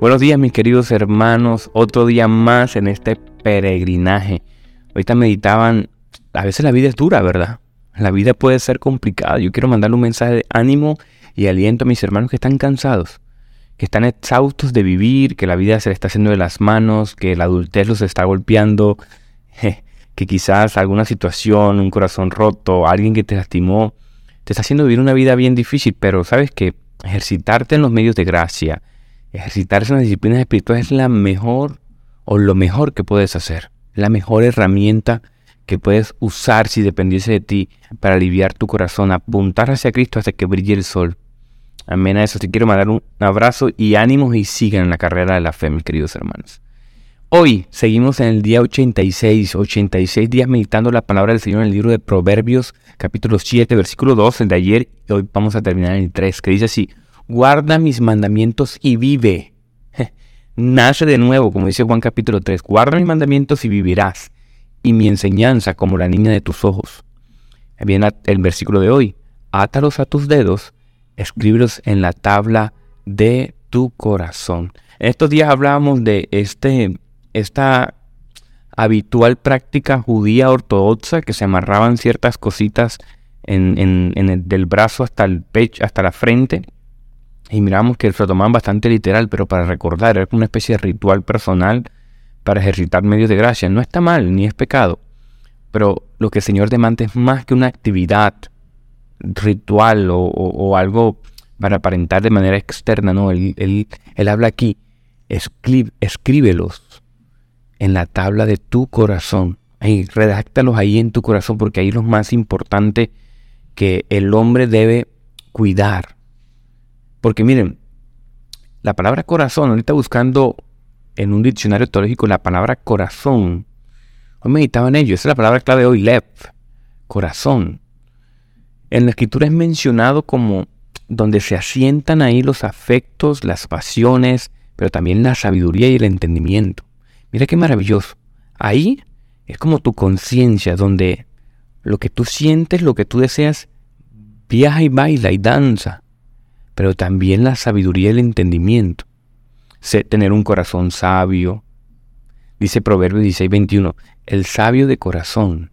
Buenos días mis queridos hermanos, otro día más en este peregrinaje. Ahorita meditaban, a veces la vida es dura, ¿verdad? La vida puede ser complicada. Yo quiero mandarle un mensaje de ánimo y aliento a mis hermanos que están cansados, que están exhaustos de vivir, que la vida se les está haciendo de las manos, que la adultez los está golpeando, que quizás alguna situación, un corazón roto, alguien que te lastimó, te está haciendo vivir una vida bien difícil, pero sabes que ejercitarte en los medios de gracia, ejercitarse en las disciplinas espirituales es la mejor o lo mejor que puedes hacer, la mejor herramienta que puedes usar si dependiese de ti para aliviar tu corazón, apuntar hacia Cristo hasta que brille el sol. Amén a eso. Te quiero mandar un abrazo y ánimos y sigan en la carrera de la fe, mis queridos hermanos. Hoy seguimos en el día 86, 86 días meditando la palabra del Señor en el libro de Proverbios, capítulo 7, versículo 2, el de ayer, y hoy vamos a terminar en el 3, que dice así, guarda mis mandamientos y vive. Nace de nuevo, como dice Juan capítulo 3, guarda mis mandamientos y vivirás, y mi enseñanza como la niña de tus ojos. Viene el versículo de hoy, átalos a tus dedos, escríbelos en la tabla de tu corazón. En estos días hablábamos de este, esta habitual práctica judía ortodoxa que se amarraban ciertas cositas en, en el, del brazo hasta el pecho, hasta la frente, y miramos que se lo tomaban bastante literal, pero para recordar, era una especie de ritual personal para ejercitar medios de gracia. No está mal, ni es pecado. Pero lo que el Señor demanda es más que una actividad ritual o, algo para aparentar de manera externa. No, él, él, habla aquí, escríbelos en la tabla de tu corazón. Ahí, redáctalos ahí en tu corazón porque ahí es lo más importante que el hombre debe cuidar porque miren, la palabra corazón, ahorita buscando en un diccionario teológico la palabra corazón, hoy meditaba en ello, esa es la palabra clave de hoy, lev, corazón. En la escritura es mencionado como donde se asientan ahí los afectos, las pasiones, pero también la sabiduría y el entendimiento. Mira qué maravilloso. Ahí es como tu conciencia, donde lo que tú sientes, lo que tú deseas, viaja y baila y danza pero también la sabiduría y el entendimiento. Sé tener un corazón sabio. Dice Proverbios 16, 21, el sabio de corazón.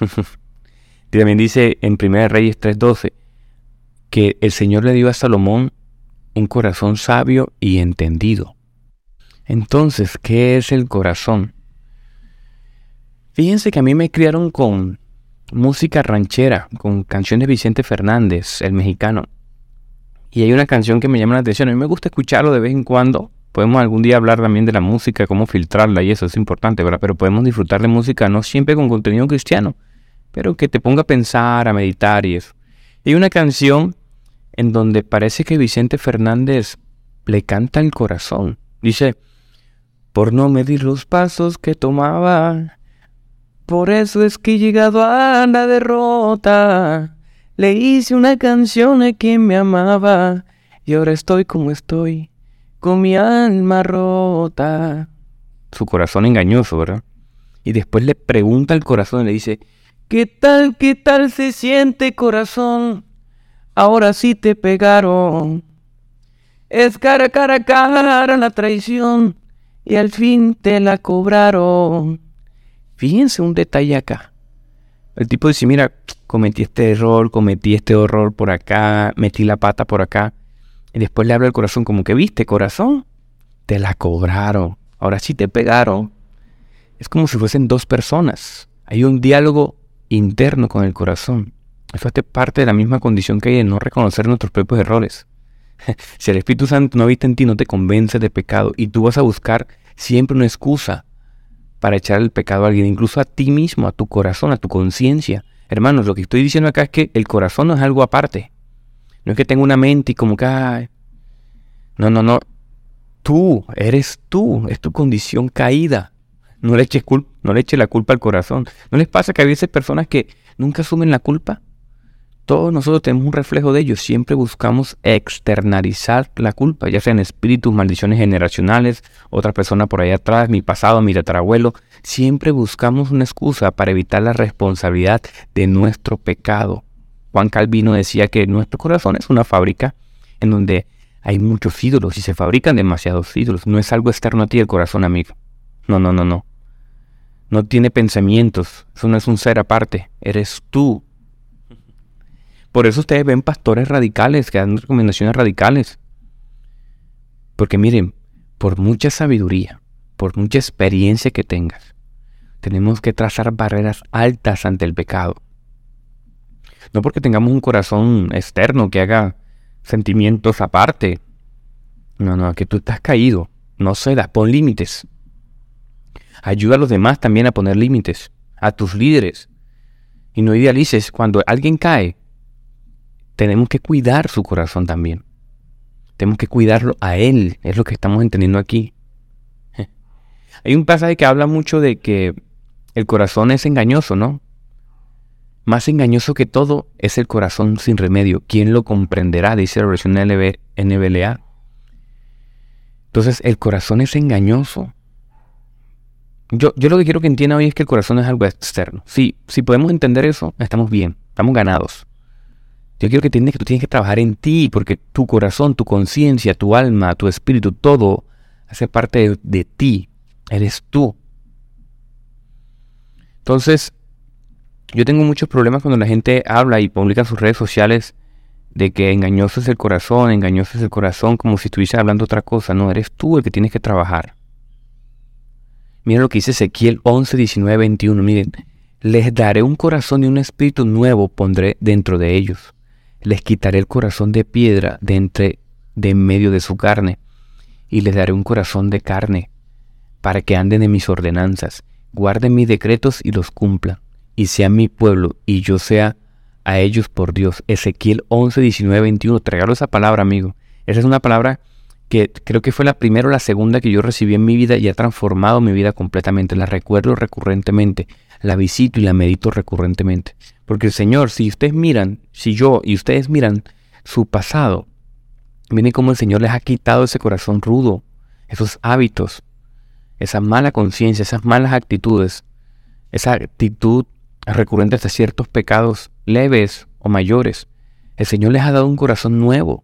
también dice en 1 Reyes 3:12 que el Señor le dio a Salomón un corazón sabio y entendido. Entonces, ¿qué es el corazón? Fíjense que a mí me criaron con música ranchera, con canciones de Vicente Fernández, el mexicano. Y hay una canción que me llama la atención. A mí me gusta escucharlo de vez en cuando. Podemos algún día hablar también de la música, cómo filtrarla y eso es importante, ¿verdad? Pero podemos disfrutar de música no siempre con contenido cristiano, pero que te ponga a pensar, a meditar y eso. hay una canción en donde parece que Vicente Fernández le canta el corazón. Dice, por no medir los pasos que tomaba, por eso es que he llegado a la derrota. Le hice una canción a quien me amaba y ahora estoy como estoy, con mi alma rota. Su corazón engañoso, ¿verdad? Y después le pregunta al corazón y le dice, ¿qué tal, qué tal se siente corazón? Ahora sí te pegaron. Es cara, cara, cara la traición y al fin te la cobraron. Fíjense un detalle acá. El tipo dice, mira, cometí este error, cometí este horror por acá, metí la pata por acá. Y después le habla el corazón como que, viste, corazón, te la cobraron. Ahora sí te pegaron. Es como si fuesen dos personas. Hay un diálogo interno con el corazón. Eso es parte de la misma condición que hay de no reconocer nuestros propios errores. si el Espíritu Santo no habita en ti, no te convence de pecado y tú vas a buscar siempre una excusa para echar el pecado a alguien, incluso a ti mismo, a tu corazón, a tu conciencia. Hermanos, lo que estoy diciendo acá es que el corazón no es algo aparte. No es que tenga una mente y como que... No, no, no. Tú, eres tú, es tu condición caída. No le, eches no le eches la culpa al corazón. ¿No les pasa que a veces personas que nunca asumen la culpa? Todos nosotros tenemos un reflejo de ello. Siempre buscamos externalizar la culpa, ya sean espíritus, maldiciones generacionales, otra persona por ahí atrás, mi pasado, mi tatarabuelo. Siempre buscamos una excusa para evitar la responsabilidad de nuestro pecado. Juan Calvino decía que nuestro corazón es una fábrica en donde hay muchos ídolos y se fabrican demasiados ídolos. No es algo externo a ti el corazón, amigo. No, no, no, no. No tiene pensamientos. Eso no es un ser aparte. Eres tú. Por eso ustedes ven pastores radicales que dan recomendaciones radicales. Porque miren, por mucha sabiduría, por mucha experiencia que tengas, tenemos que trazar barreras altas ante el pecado. No porque tengamos un corazón externo que haga sentimientos aparte. No, no, que tú estás caído. No cedas, pon límites. Ayuda a los demás también a poner límites, a tus líderes. Y no idealices, cuando alguien cae, tenemos que cuidar su corazón también. Tenemos que cuidarlo a él, es lo que estamos entendiendo aquí. Hay un pasaje que habla mucho de que el corazón es engañoso, ¿no? Más engañoso que todo es el corazón sin remedio. ¿Quién lo comprenderá? Dice la versión NBLA. Entonces, el corazón es engañoso. Yo, yo lo que quiero que entiendan hoy es que el corazón es algo externo. Si, si podemos entender eso, estamos bien, estamos ganados. Yo quiero que entiendas que tú tienes que trabajar en ti, porque tu corazón, tu conciencia, tu alma, tu espíritu, todo hace parte de ti. Eres tú. Entonces, yo tengo muchos problemas cuando la gente habla y publica en sus redes sociales de que engañoso es el corazón, engañoso es el corazón, como si estuviese hablando otra cosa. No, eres tú el que tienes que trabajar. Miren lo que dice Ezequiel 11, 19, 21. Miren, les daré un corazón y un espíritu nuevo pondré dentro de ellos. Les quitaré el corazón de piedra de entre de en medio de su carne y les daré un corazón de carne para que anden en mis ordenanzas, guarden mis decretos y los cumplan y sea mi pueblo y yo sea a ellos por Dios. Ezequiel 11, 19, 21. Te esa palabra, amigo. Esa es una palabra que creo que fue la primera o la segunda que yo recibí en mi vida y ha transformado mi vida completamente. La recuerdo recurrentemente, la visito y la medito recurrentemente. Porque Señor, si ustedes miran, si yo y ustedes miran su pasado, miren cómo el Señor les ha quitado ese corazón rudo, esos hábitos, esa mala conciencia, esas malas actitudes, esa actitud recurrentes a ciertos pecados leves o mayores. El Señor les ha dado un corazón nuevo.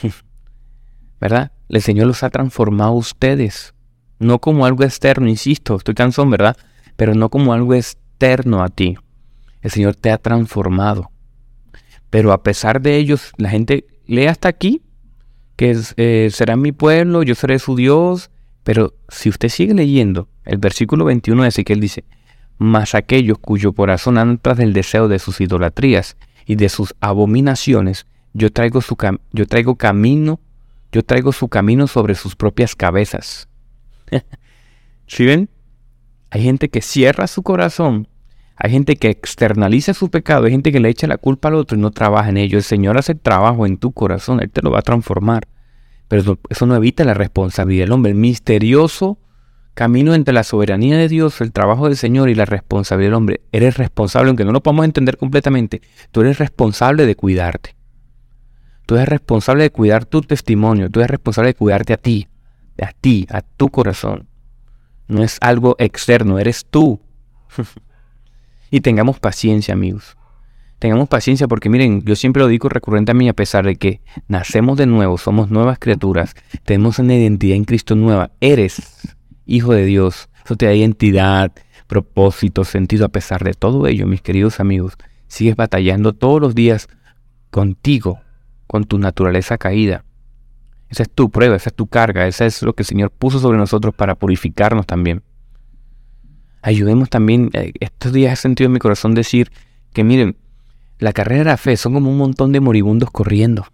¿Verdad? El Señor los ha transformado a ustedes. No como algo externo, insisto, estoy cansón, ¿verdad? Pero no como algo externo a ti. El Señor te ha transformado. Pero a pesar de ellos, la gente lee hasta aquí, que eh, será mi pueblo, yo seré su Dios. Pero si usted sigue leyendo, el versículo 21 de Ezequiel dice, mas aquellos cuyo corazón anda tras del deseo de sus idolatrías y de sus abominaciones, yo traigo, su yo traigo camino, yo traigo su camino sobre sus propias cabezas. ¿Sí ven? Hay gente que cierra su corazón, hay gente que externaliza su pecado, hay gente que le echa la culpa al otro y no trabaja en ello. El Señor hace trabajo en tu corazón, Él te lo va a transformar. Pero eso no evita la responsabilidad del hombre. El misterioso camino entre la soberanía de Dios, el trabajo del Señor y la responsabilidad del hombre. Eres responsable, aunque no lo podamos entender completamente, tú eres responsable de cuidarte. Tú eres responsable de cuidar tu testimonio, tú eres responsable de cuidarte a ti, a ti, a tu corazón. No es algo externo, eres tú. y tengamos paciencia, amigos. Tengamos paciencia porque miren, yo siempre lo digo recurrente a mí, a pesar de que nacemos de nuevo, somos nuevas criaturas, tenemos una identidad en Cristo nueva. Eres hijo de Dios. Eso te da identidad, propósito, sentido. A pesar de todo ello, mis queridos amigos, sigues batallando todos los días contigo, con tu naturaleza caída. Esa es tu prueba, esa es tu carga, esa es lo que el Señor puso sobre nosotros para purificarnos también. Ayudemos también, eh, estos días he sentido en mi corazón decir que miren, la carrera de la fe son como un montón de moribundos corriendo,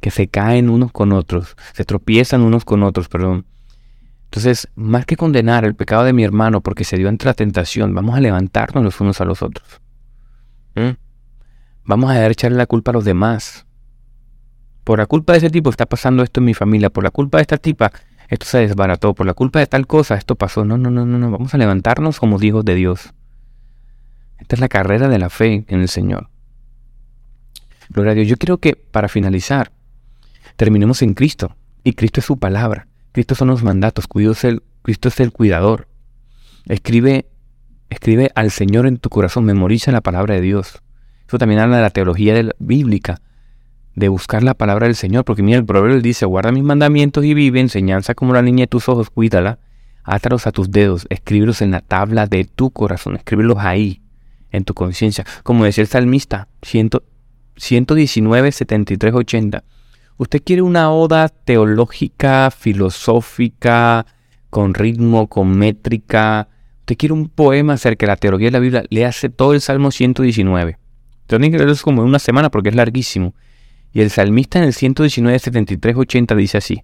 que se caen unos con otros, se tropiezan unos con otros, perdón, entonces, más que condenar el pecado de mi hermano porque se dio entre la tentación, vamos a levantarnos los unos a los otros. Vamos a echarle la culpa a los demás. Por la culpa de ese tipo está pasando esto en mi familia. Por la culpa de esta tipa, esto se desbarató. Por la culpa de tal cosa, esto pasó. No, no, no, no, no. Vamos a levantarnos como hijos de Dios. Esta es la carrera de la fe en el Señor. Gloria a Dios. Yo quiero que para finalizar, terminemos en Cristo. Y Cristo es su palabra. Cristo son los mandatos, Cristo es el cuidador. Escribe, escribe al Señor en tu corazón, memoriza la palabra de Dios. Eso también habla de la teología bíblica, de buscar la palabra del Señor, porque mira, el proverbio dice, guarda mis mandamientos y vive, enseñanza como la niña de tus ojos, cuídala, átalos a tus dedos, escríbelos en la tabla de tu corazón, escríbelos ahí, en tu conciencia. Como decía el salmista, 119, 73, 80. Usted quiere una oda teológica, filosófica, con ritmo, con métrica. Usted quiere un poema acerca de la teología de la Biblia, le hace todo el Salmo 119. Tienen que leerlo como en una semana porque es larguísimo. Y el salmista en el 119, 73, 80 dice así,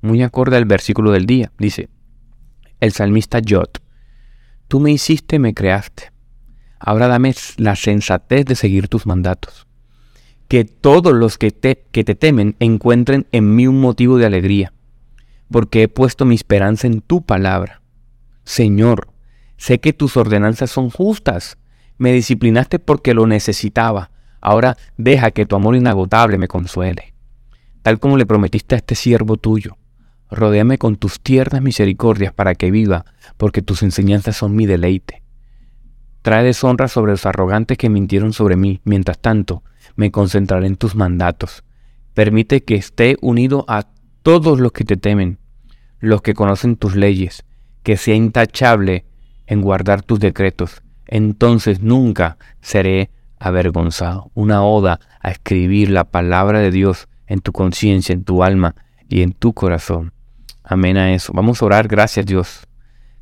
muy acorde al versículo del día. Dice, el salmista Jot, tú me hiciste, me creaste. Ahora dame la sensatez de seguir tus mandatos. Que todos los que te, que te temen encuentren en mí un motivo de alegría, porque he puesto mi esperanza en tu palabra. Señor, sé que tus ordenanzas son justas. Me disciplinaste porque lo necesitaba. Ahora deja que tu amor inagotable me consuele. Tal como le prometiste a este siervo tuyo, rodéame con tus tiernas misericordias para que viva, porque tus enseñanzas son mi deleite. Trae deshonra sobre los arrogantes que mintieron sobre mí. Mientras tanto, me concentraré en tus mandatos. Permite que esté unido a todos los que te temen, los que conocen tus leyes, que sea intachable en guardar tus decretos. Entonces nunca seré avergonzado. Una oda a escribir la palabra de Dios en tu conciencia, en tu alma y en tu corazón. Amén a eso. Vamos a orar. Gracias Dios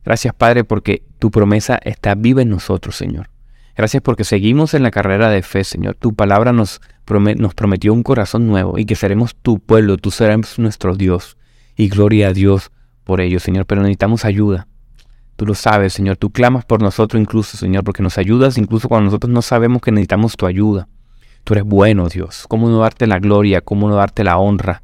Gracias Padre porque tu promesa está viva en nosotros, Señor. Gracias porque seguimos en la carrera de fe, Señor. Tu palabra nos, prometió un corazón nuevo y que seremos tu pueblo, tú serás nuestro Dios. Y gloria a Dios por ello, Señor. Pero necesitamos ayuda. Tú lo sabes, Señor. Tú clamas por nosotros incluso, Señor, porque nos ayudas incluso cuando nosotros no sabemos que necesitamos tu ayuda. Tú eres bueno, Dios. ¿Cómo no darte la gloria? ¿Cómo no darte la honra?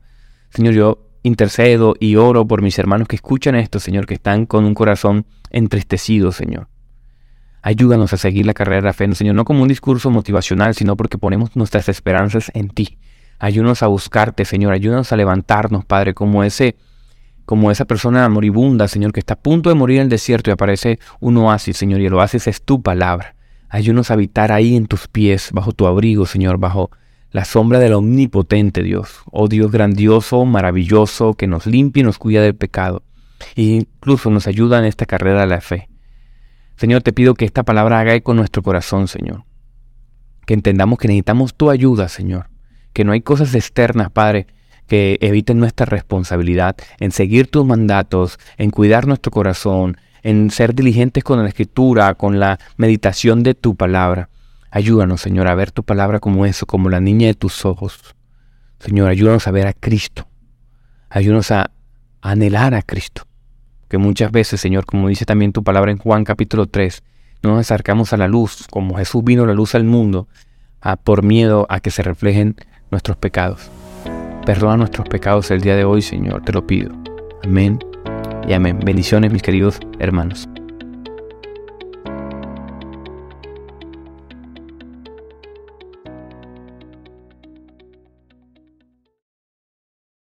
Señor, yo intercedo y oro por mis hermanos que escuchan esto, Señor, que están con un corazón entristecido, Señor. Ayúdanos a seguir la carrera de la fe, Señor, no como un discurso motivacional, sino porque ponemos nuestras esperanzas en ti. Ayúdanos a buscarte, Señor, ayúdanos a levantarnos, Padre, como ese como esa persona moribunda, Señor, que está a punto de morir en el desierto y aparece un oasis, Señor, y el oasis es tu palabra. Ayúdanos a habitar ahí en tus pies, bajo tu abrigo, Señor, bajo la sombra del omnipotente Dios, oh Dios grandioso, maravilloso, que nos limpia y nos cuida del pecado, e incluso nos ayuda en esta carrera de la fe. Señor, te pido que esta palabra haga eco en nuestro corazón, Señor. Que entendamos que necesitamos tu ayuda, Señor. Que no hay cosas externas, Padre, que eviten nuestra responsabilidad en seguir tus mandatos, en cuidar nuestro corazón, en ser diligentes con la escritura, con la meditación de tu palabra. Ayúdanos, Señor, a ver tu palabra como eso, como la niña de tus ojos. Señor, ayúdanos a ver a Cristo. Ayúdanos a anhelar a Cristo. Que muchas veces, Señor, como dice también tu palabra en Juan capítulo 3, no nos acercamos a la luz, como Jesús vino la luz al mundo, a, por miedo a que se reflejen nuestros pecados. Perdona nuestros pecados el día de hoy, Señor, te lo pido. Amén y amén. Bendiciones, mis queridos hermanos.